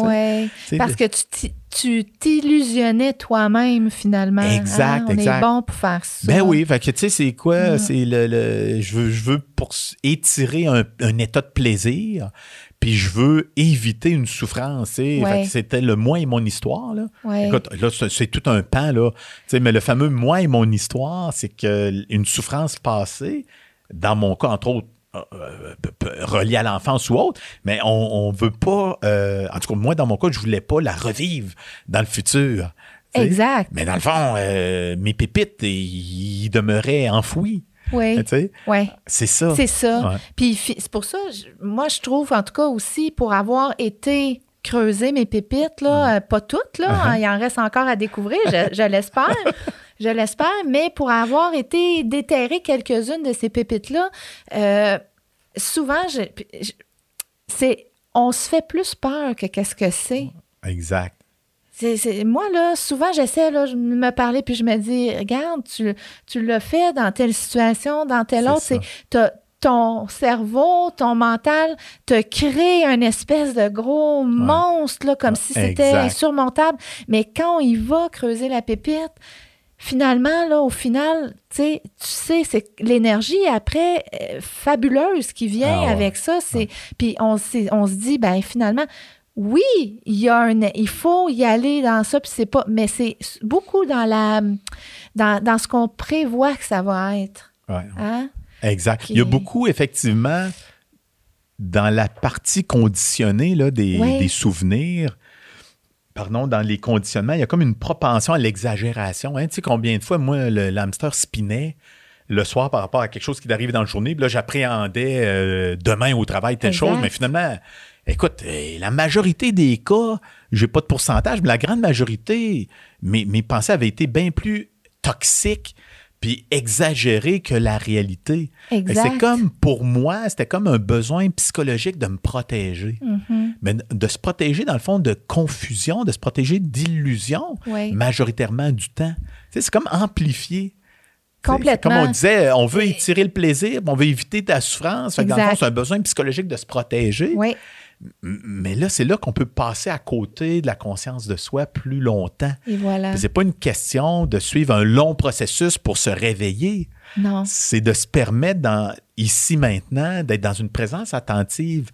Speaker 1: sais,
Speaker 2: Parce que tu t'y- tu t'illusionnais toi-même finalement. hein?
Speaker 1: Exact,
Speaker 2: On
Speaker 1: exact.
Speaker 2: est bon pour faire ça.
Speaker 1: Ben oui, fait que tu sais, c'est quoi?
Speaker 2: Mm.
Speaker 1: C'est le, le- je veux, je veux pour étirer un, un état de plaisir, puis je veux éviter une souffrance.
Speaker 2: Ouais.
Speaker 1: C'était le moi et mon histoire. Là.
Speaker 2: Ouais.
Speaker 1: Écoute, là, c'est tout un pan, là. Mais le fameux moi et mon histoire, c'est que une souffrance passée, dans mon cas, entre autres, euh, euh, reliée à l'enfance ou autre, mais on, on veut pas, euh, en tout cas, moi, dans mon cas, je voulais pas la revivre dans le futur.
Speaker 2: Exact.
Speaker 1: Mais dans le fond, euh, mes pépites, ils demeuraient enfouis.
Speaker 2: Oui. Ouais.
Speaker 1: c'est ça.
Speaker 2: C'est ça.
Speaker 1: Ouais.
Speaker 2: Puis c'est pour ça, moi, je trouve, en tout cas aussi, pour avoir été creuser mes pépites, là, euh, pas toutes, là,
Speaker 1: Uh-huh.
Speaker 2: hein, il en reste encore à découvrir, je, je l'espère. [LAUGHS] Je l'espère, mais pour avoir été déterrer quelques-unes de ces pépites-là, euh, souvent, je- je- c'est, on se fait plus peur que qu'est-ce que c'est.
Speaker 1: Exact.
Speaker 2: C'est- c'est- moi, là, souvent, j'essaie là, de me parler, puis je me dis, regarde, tu, tu l'as fait dans telle situation, dans telle
Speaker 1: C'est
Speaker 2: autre.
Speaker 1: ça.
Speaker 2: C'est t'as- ton cerveau, ton mental te crée un espèce de gros monstre, là, comme
Speaker 1: Ouais,
Speaker 2: si c'était
Speaker 1: exact.
Speaker 2: insurmontable. Mais quand il va creuser la pépite, finalement, là, au final, tu sais, c'est l'énergie après euh, fabuleuse qui vient
Speaker 1: Ah ouais.
Speaker 2: avec ça. C'est, Puis on, on se dit, ben finalement, oui, il y a un, il faut y aller dans ça, puis c'est pas, mais c'est beaucoup dans la, dans, dans ce qu'on prévoit que ça va être.
Speaker 1: Ouais.
Speaker 2: Hein?
Speaker 1: Exact. Il y a beaucoup, effectivement, dans la partie conditionnée là, des,
Speaker 2: Ouais.
Speaker 1: des souvenirs, pardon, dans les conditionnements, il y a comme une propension à l'exagération. hein. Tu sais combien de fois, moi, le l'hamster spinait le soir par rapport à quelque chose qui arrivait dans la journée, puis là, j'appréhendais euh, demain au travail telle
Speaker 2: Exact.
Speaker 1: chose, mais finalement, écoute, euh, la majorité des cas, j'ai pas de pourcentage, mais la grande majorité, mes, mes pensées avaient été bien plus toxiques puis exagérées que la réalité. C'est comme, pour moi, c'était comme un besoin psychologique de me protéger.
Speaker 2: Mhm.
Speaker 1: Mais de se protéger, dans le fond, de confusion, de se protéger d'illusion,
Speaker 2: Oui.
Speaker 1: majoritairement du temps. C'est comme sais,
Speaker 2: Complètement.
Speaker 1: Comme on disait, on veut étirer le plaisir, on veut éviter ta souffrance. Fait que dans le fond, c'est un besoin psychologique de se protéger.
Speaker 2: Oui,
Speaker 1: Mais là, c'est là qu'on peut passer à côté de la conscience de soi plus longtemps.
Speaker 2: et voilà.
Speaker 1: C'est pas une question de suivre un long processus pour se réveiller.
Speaker 2: Non.
Speaker 1: C'est de se permettre, dans, ici maintenant, d'être dans une présence attentive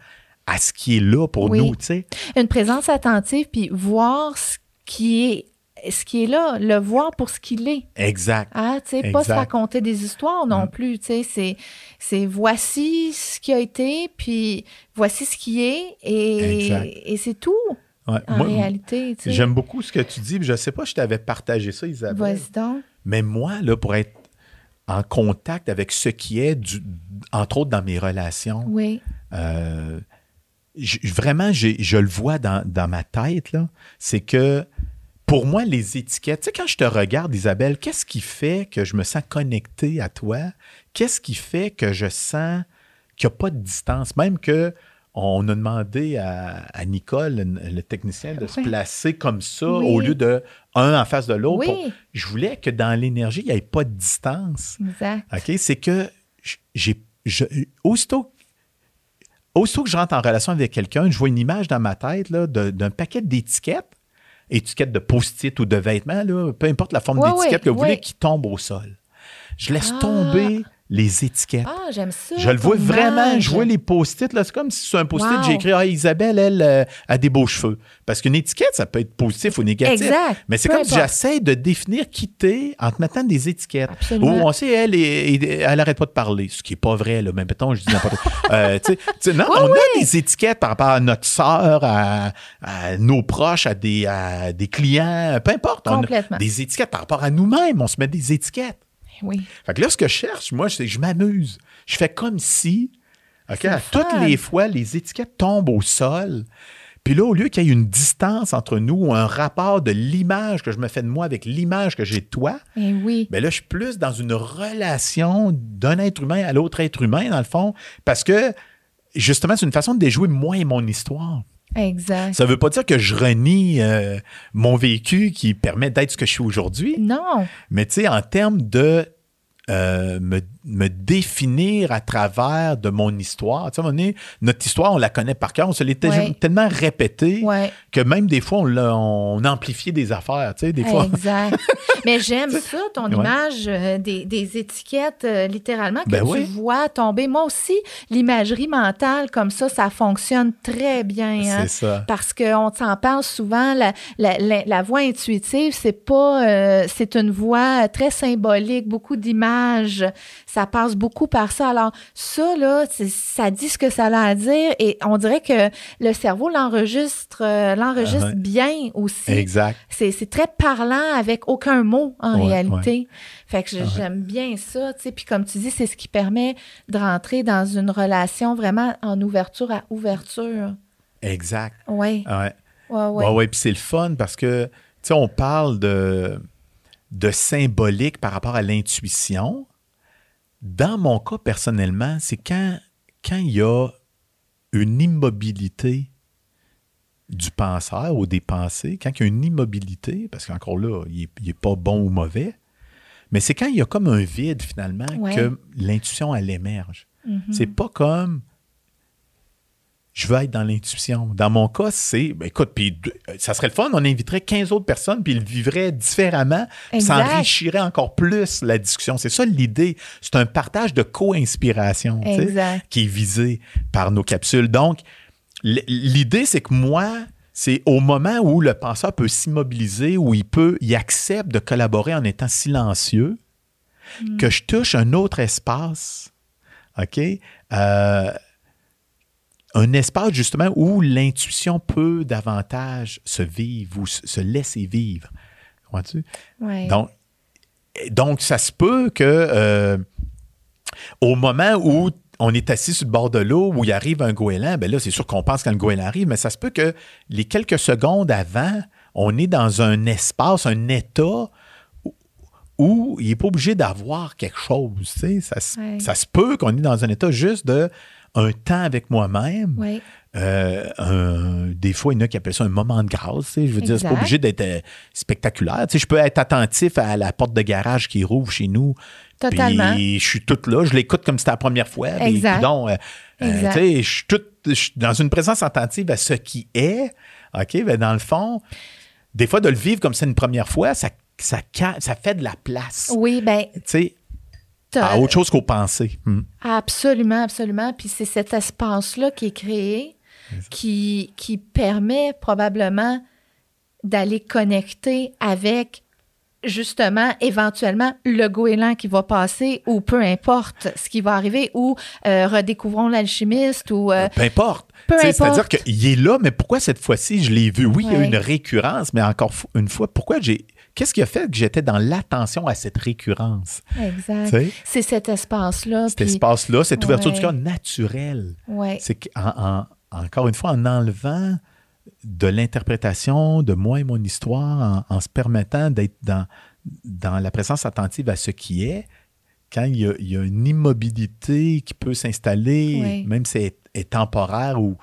Speaker 1: à ce qui est là pour
Speaker 2: Oui.
Speaker 1: nous, tu sais.
Speaker 2: Une présence attentive, puis voir ce qui est, ce qui est là, le voir pour ce qu'il est.
Speaker 1: Exact.
Speaker 2: Ah, tu sais, pas se raconter des histoires non
Speaker 1: Mm.
Speaker 2: plus, tu sais, c'est, c'est voici ce qui a été, puis voici ce qui est, et, et c'est tout,
Speaker 1: Ouais.
Speaker 2: en
Speaker 1: Moi,
Speaker 2: réalité, tu sais.
Speaker 1: J'aime beaucoup ce que tu dis. puis Je sais pas, je t'avais partagé ça, Isabelle.
Speaker 2: Vas-y donc.
Speaker 1: Mais moi, là, pour être en contact avec ce qui est, du, entre autres dans mes relations,
Speaker 2: Oui,
Speaker 1: euh, vraiment, je le vois dans, dans ma tête, là, c'est que pour moi, les étiquettes, tu sais, quand je te regarde, Isabelle, qu'est-ce qui fait que je me sens connecté à toi? Qu'est-ce qui fait que je sens qu'il n'y a pas de distance? Même que on a demandé à, à Nicole, le, le technicien, de se placer comme ça
Speaker 2: Oui.
Speaker 1: au lieu de un en face de l'autre.
Speaker 2: Oui.
Speaker 1: Je voulais que dans l'énergie, il n'y ait pas de distance.
Speaker 2: exact.
Speaker 1: OK? C'est que j'ai. je- aussitôt, aussitôt que je rentre en relation avec quelqu'un, je vois une image dans ma tête d'un paquet d'étiquettes, étiquettes de post-it ou de vêtements, là, peu importe la forme
Speaker 2: Ouais,
Speaker 1: d'étiquette
Speaker 2: ouais,
Speaker 1: que vous voulez, qui tombe au sol. Je laisse
Speaker 2: Ah.
Speaker 1: tomber les étiquettes.
Speaker 2: Ah, j'aime ça.
Speaker 1: Je le vois vraiment, je vois les post-it, c'est comme si sur un post-it,
Speaker 2: Wow.
Speaker 1: j'ai écrit ah, Isabelle, elle, euh, a des beaux cheveux. Parce qu'une étiquette, ça peut être positif ou négatif.
Speaker 2: Exact.
Speaker 1: Mais c'est comme si j'essaie de définir qui t'es en te mettant des étiquettes.
Speaker 2: Absolument.
Speaker 1: Ou on sait, elle, elle arrête pas de parler, ce qui n'est pas vrai, là, mais mettons, je dis n'importe quoi. Euh, non,
Speaker 2: Oui,
Speaker 1: on
Speaker 2: oui.
Speaker 1: a des étiquettes par rapport à notre sœur, à, à nos proches, à des, à des clients, peu importe. On a
Speaker 2: Complètement.
Speaker 1: des étiquettes par rapport à nous-mêmes, on se met des étiquettes.
Speaker 2: Oui.
Speaker 1: Fait que là, ce que je cherche, moi, c'est que je m'amuse. Je fais comme si, OK, à toutes les fois, les étiquettes tombent au sol. Puis là, au lieu qu'il y ait une distance entre nous ou un rapport de l'image que je me fais de moi avec l'image que j'ai de toi,
Speaker 2: Eh oui.
Speaker 1: ben là, je suis plus dans une relation d'un être humain à l'autre être humain, dans le fond, parce que justement, c'est une façon de déjouer moi et mon histoire.
Speaker 2: Exact.
Speaker 1: Ça ne veut pas dire que je renie euh, mon vécu qui permet d'être ce que je suis aujourd'hui,
Speaker 2: Non.
Speaker 1: mais tu sais, en termes de euh, me, me, définir à travers de mon histoire. Tu sais, à un moment donné, notre histoire, on la connaît par cœur, on se l'est tellement répété que même des fois, on, on amplifiait des affaires, tu sais, des fois.
Speaker 2: Exact. [LAUGHS] Mais j'aime ça, ton image euh, des, des, étiquettes, euh, littéralement, que ben tu vois tomber. Moi aussi, l'imagerie mentale comme ça, ça fonctionne très bien. Hein,
Speaker 1: c'est ça.
Speaker 2: Parce qu'on s'en parle souvent, la, la, la, voix intuitive, c'est pas... c'est une voix très symbolique, beaucoup d'images ça passe beaucoup par ça. Alors, ça, là, ça dit ce que ça a à dire et on dirait que le cerveau l'enregistre euh, l'enregistre uh-huh. bien aussi.
Speaker 1: Exact.
Speaker 2: C'est très parlant avec aucun mot en réalité. Fait que uh-huh. j'aime bien ça, tu sais. Puis comme tu dis, c'est ce qui permet de rentrer dans une relation vraiment en ouverture à ouverture.
Speaker 1: Exact.
Speaker 2: Oui.
Speaker 1: Ouais.
Speaker 2: Ouais, ouais.
Speaker 1: ouais, Puis c'est le fun parce que, tu sais, on parle de de symbolique par rapport à l'intuition. Dans mon cas, personnellement, c'est quand, quand il y a une immobilité du penseur ou des pensées, quand il y a une immobilité, parce qu'encore là, il n'est pas bon ou mauvais, mais c'est quand il y a comme un vide finalement que l'intuition, elle émerge. Mm-hmm. C'est pas comme je veux être dans l'intuition. Dans mon cas, c'est, ben, écoute, puis ça serait le fun, on inviterait 15 autres personnes, puis ils vivraient différemment, ça enrichirait encore plus la discussion. C'est ça l'idée. C'est un partage de co-inspiration qui est visé par nos capsules. Donc, l'idée, c'est que moi, c'est au moment où le penseur peut s'immobiliser, où il peut, il accepte de collaborer en étant silencieux, hmm. que je touche un autre espace, OK? Euh, un espace justement où l'intuition peut davantage se vivre ou se laisser vivre. Comprends-tu? Donc, donc, ça se peut que euh, au moment où on est assis sur le bord de l'eau, où il arrive un goéland, ben là, c'est sûr qu'on pense quand le goéland arrive, mais ça se peut que les quelques secondes avant, on est dans un espace, un état où il n'est pas obligé d'avoir quelque chose. Ça, ça se peut qu'on est dans un état juste de un temps avec moi-même. Euh, des fois, il y en a qui appellent ça un moment de grâce. Je veux dire, c'est pas obligé d'être euh, spectaculaire. je peux être attentif à la porte de garage qui rouvre chez nous.
Speaker 2: Totalement.
Speaker 1: Puis je suis toute là, je l'écoute comme si c'était la première fois.
Speaker 2: Exact.
Speaker 1: donc, euh, je suis dans une présence attentive à ce qui est. OK, ben dans le fond, des fois, de le vivre comme c'est une première fois, ça, ça, ça fait de la place.
Speaker 2: Oui, ben.
Speaker 1: Tu sais, à autre chose qu'aux pensées. Hmm.
Speaker 2: Absolument, absolument. Puis c'est cet espace-là qui est créé, qui, qui permet probablement d'aller connecter avec justement, éventuellement, le goéland qui va passer ou peu importe ce qui va arriver ou euh, redécouvrons l'alchimiste ou...
Speaker 1: Euh, peu importe. C'est-à-dire qu'il est là, mais pourquoi cette fois-ci je l'ai vu? Oui, il y a une récurrence, mais encore une fois, pourquoi j'ai Qu'est-ce qui a fait que j'étais dans l'attention à cette récurrence?
Speaker 2: Exact. C'est cet espace-là.
Speaker 1: Cet espace-là, cette ouverture du cœur naturelle.
Speaker 2: Ouais.
Speaker 1: C'est qu'en, encore une fois, en enlevant de l'interprétation de moi et mon histoire, en, se permettant d'être dans, dans la présence attentive à ce qui est, quand il y a, une immobilité qui peut s'installer, même si elle est, temporaire ou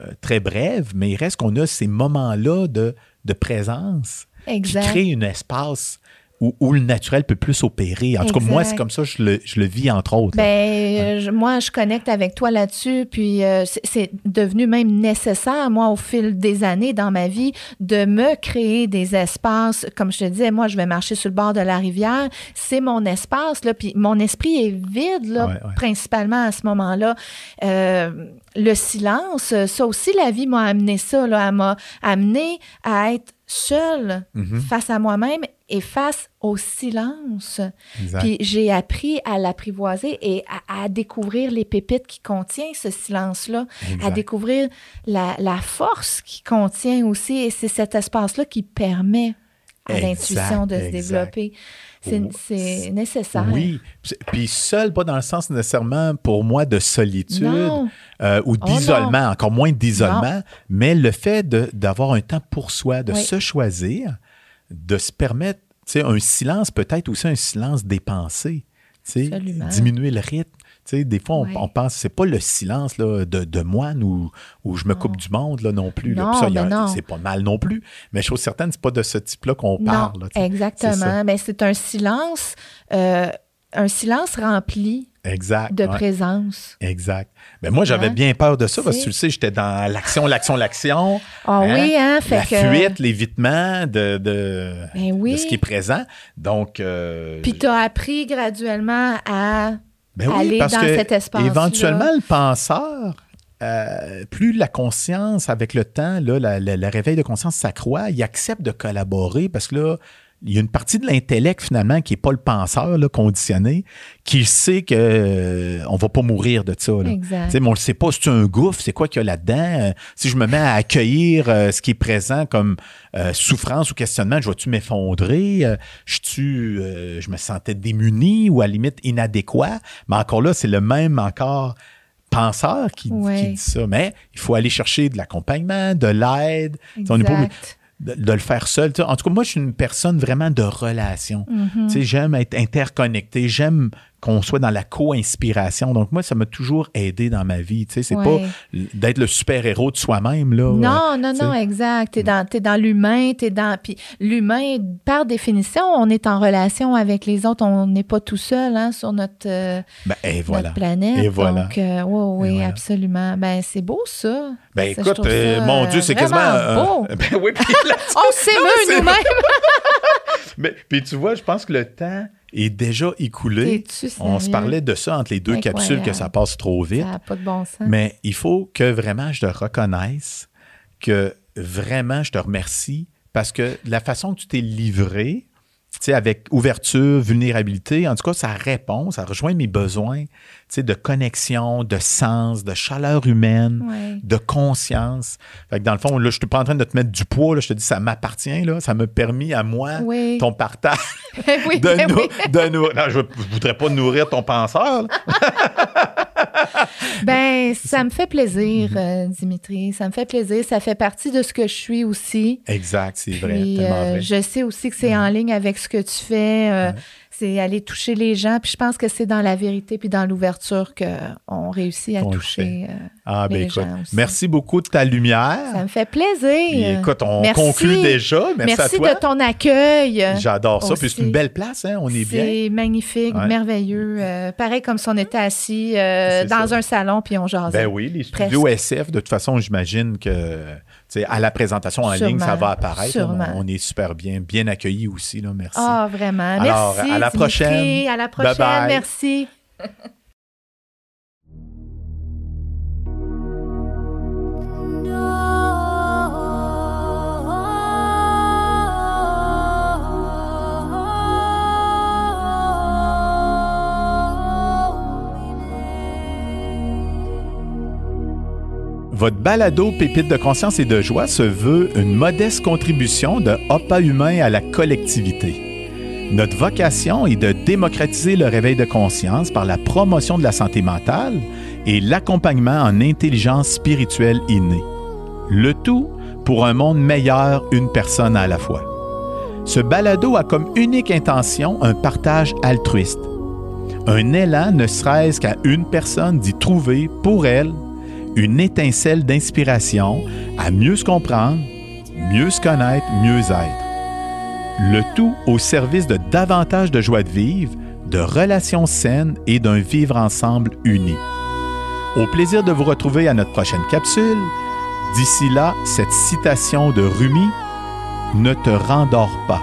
Speaker 1: euh, très brève, mais il reste qu'on a ces moments-là de, de présence
Speaker 2: Exact.
Speaker 1: qui crée un espace où, le naturel peut plus opérer. En tout cas, moi, c'est comme ça je le, je le vis, entre autres.
Speaker 2: Ben, moi, je connecte avec toi là-dessus, puis euh, c'est devenu même nécessaire, moi, au fil des années dans ma vie, de me créer des espaces. Comme je te disais, moi, je vais marcher sur le bord de la rivière, c'est mon espace, là, puis mon esprit est vide, là, principalement à ce moment-là. Euh, le silence, ça aussi, la vie m'a amené ça, là, elle m'a amené à être seule mhm. face à moi-même et face au silence. Puis j'ai appris à l'apprivoiser et à, découvrir les pépites qui contient ce silence-là, à découvrir la, force qui contient aussi. Et c'est cet espace-là qui permet à l'intuition de se développer. C'est nécessaire.
Speaker 1: Oui. Puis seul, pas dans le sens nécessairement pour moi de solitude euh, ou oh d'isolement, encore moins d'isolement, mais le fait d'avoir un temps pour soi, de se choisir, de se permettre, un silence peut-être aussi un silence des pensées, diminuer le rythme. Des fois, on, pense pense c'est pas le silence là, de, de moine où, où je me coupe du monde là, non plus.
Speaker 2: Non,
Speaker 1: ben c'est pas mal non plus. Mais je trouve certaine, c'est pas de ce type-là qu'on parle.
Speaker 2: exactement. Mais c'est un silence euh, un silence rempli
Speaker 1: Exact.
Speaker 2: de
Speaker 1: ouais.
Speaker 2: présence.
Speaker 1: Exact. Ben moi, j'avais
Speaker 2: Hein?
Speaker 1: bien peur de ça parce que tu le sais, j'étais dans l'action, l'action, l'action.
Speaker 2: Ah
Speaker 1: Hein?
Speaker 2: oui, hein? Fait
Speaker 1: la
Speaker 2: que.
Speaker 1: fuite, l'évitement de, de,
Speaker 2: Ben oui.
Speaker 1: de ce qui est présent. Donc, euh,
Speaker 2: Puis tu as appris graduellement à.
Speaker 1: Ben oui,
Speaker 2: aller
Speaker 1: parce
Speaker 2: dans
Speaker 1: que
Speaker 2: cet espace-là.
Speaker 1: éventuellement, le penseur, euh, plus la conscience, avec le temps, là, la- la- le réveil de conscience s'accroît, il accepte de collaborer parce que là, il y a une partie de l'intellect finalement qui n'est pas le penseur là, conditionné, qui sait que euh, on va pas mourir de ça. là.
Speaker 2: Exact.
Speaker 1: Mais on ne sait pas si c'est un gouffre, c'est quoi qu'il y a là-dedans? Euh, si je me mets à accueillir euh, ce qui est présent comme euh, souffrance ou questionnement, je vais-tu m'effondrer? Je, je me sentais démuni ou à la limite inadéquat? Mais encore là, c'est le même encore penseur qui,
Speaker 2: Ouais.
Speaker 1: qui dit ça. Mais il faut aller chercher de l'accompagnement, de l'aide. On n'est pas. De, de le faire seul. Tu sais, En tout cas, moi, je suis une personne vraiment de relation. Tu sais, J'aime être interconnecté, j'aime qu'on soit dans la co-inspiration. Donc, moi, ça m'a toujours aidé dans ma vie. Tu sais, C'est
Speaker 2: Ouais.
Speaker 1: pas d'être le super-héros de soi-même. Là,
Speaker 2: Non, non,
Speaker 1: tu sais.
Speaker 2: non, exact. T'es dans, dans l'humain, t'es dans. Puis l'humain, par définition, on est en relation avec les autres. On n'est pas tout seul hein, sur notre, euh,
Speaker 1: Ben, et voilà.
Speaker 2: notre planète.
Speaker 1: Et voilà.
Speaker 2: Donc, euh, oui,
Speaker 1: Et voilà.
Speaker 2: absolument. Ben, c'est beau, ça.
Speaker 1: Ben
Speaker 2: Ça,
Speaker 1: écoute, euh, mon
Speaker 2: euh,
Speaker 1: Dieu, c'est quasiment.
Speaker 2: beau.
Speaker 1: euh, [LAUGHS] ben oui, puis là- [LAUGHS]
Speaker 2: On s'émeut nous-mêmes. [LAUGHS]
Speaker 1: mais- puis tu vois, je pense que le temps est déjà écoulé. On se parlait de ça entre les deux
Speaker 2: Incroyable.
Speaker 1: capsules, que ça passe trop vite.
Speaker 2: Ça n'a pas de bon sens.
Speaker 1: Mais il faut que vraiment je te reconnaisse, que vraiment je te remercie parce que la façon que tu t'es livré, avec ouverture, vulnérabilité, en tout cas, ça répond, ça rejoint mes besoins, de connexion, de sens, de chaleur humaine,
Speaker 2: Ouais.
Speaker 1: de conscience. Fait que dans le fond, là, je suis pas en train de te mettre du poids, là, je te dis, ça m'appartient, là, ça m'a permis à moi,
Speaker 2: Oui.
Speaker 1: ton partage, [LAUGHS]
Speaker 2: oui,
Speaker 1: de, nous,
Speaker 2: oui.
Speaker 1: de nous. Non, je, je voudrais pas nourrir ton penseur. [LAUGHS] [LAUGHS]
Speaker 2: Ben, ça me fait plaisir,
Speaker 1: Mhm.
Speaker 2: euh, Dimitri. Ça me fait plaisir. Ça fait partie de ce que je suis aussi.
Speaker 1: Exact, c'est vrai,
Speaker 2: euh,
Speaker 1: vrai.
Speaker 2: je sais aussi que c'est en ligne avec ce que tu fais. euh, C'est aller toucher les gens. Puis je pense que c'est dans la vérité puis dans l'ouverture qu'on réussit à toucher. euh,
Speaker 1: Ah, ben
Speaker 2: les
Speaker 1: écoute,
Speaker 2: gens aussi.
Speaker 1: merci beaucoup de ta lumière.
Speaker 2: ça me fait
Speaker 1: Puis,
Speaker 2: plaisir.
Speaker 1: écoute, on
Speaker 2: Merci.
Speaker 1: conclut déjà. Merci,
Speaker 2: Merci,
Speaker 1: à toi.
Speaker 2: de ton accueil.
Speaker 1: J'adore ça. Puis c'est une belle place, hein? On est bien.
Speaker 2: C'est magnifique,
Speaker 1: Ouais.
Speaker 2: merveilleux. euh, pareil comme si on était assis euh, dans
Speaker 1: ça.
Speaker 2: un salon puis on jasait.
Speaker 1: Ben oui, les studios SF, de toute façon, j'imagine que à la présentation en ligne, ça va apparaître. On, est super bien, bien accueillis aussi. Là, merci.
Speaker 2: Ah, vraiment.
Speaker 1: Alors,
Speaker 2: merci.
Speaker 1: à la prochaine.
Speaker 2: À la prochaine.
Speaker 1: Bye-bye.
Speaker 2: Merci.
Speaker 1: Votre balado Pépite de conscience et de joie se veut une modeste contribution de Opa Humain à la collectivité. Notre vocation est de démocratiser le réveil de conscience par la promotion de la santé mentale et l'accompagnement en intelligence spirituelle innée. Le tout pour un monde meilleur, une personne à la fois. Ce balado a comme unique intention un partage altruiste. Un élan ne serait-ce qu'à une personne d'y trouver pour elle une étincelle d'inspiration à mieux se comprendre, mieux se connaître, mieux être. Le tout au service de davantage de joie de vivre, de relations saines et d'un vivre ensemble uni. Au plaisir de vous retrouver à notre prochaine capsule. D'ici là, cette citation de Rumi, Ne te rendors pas.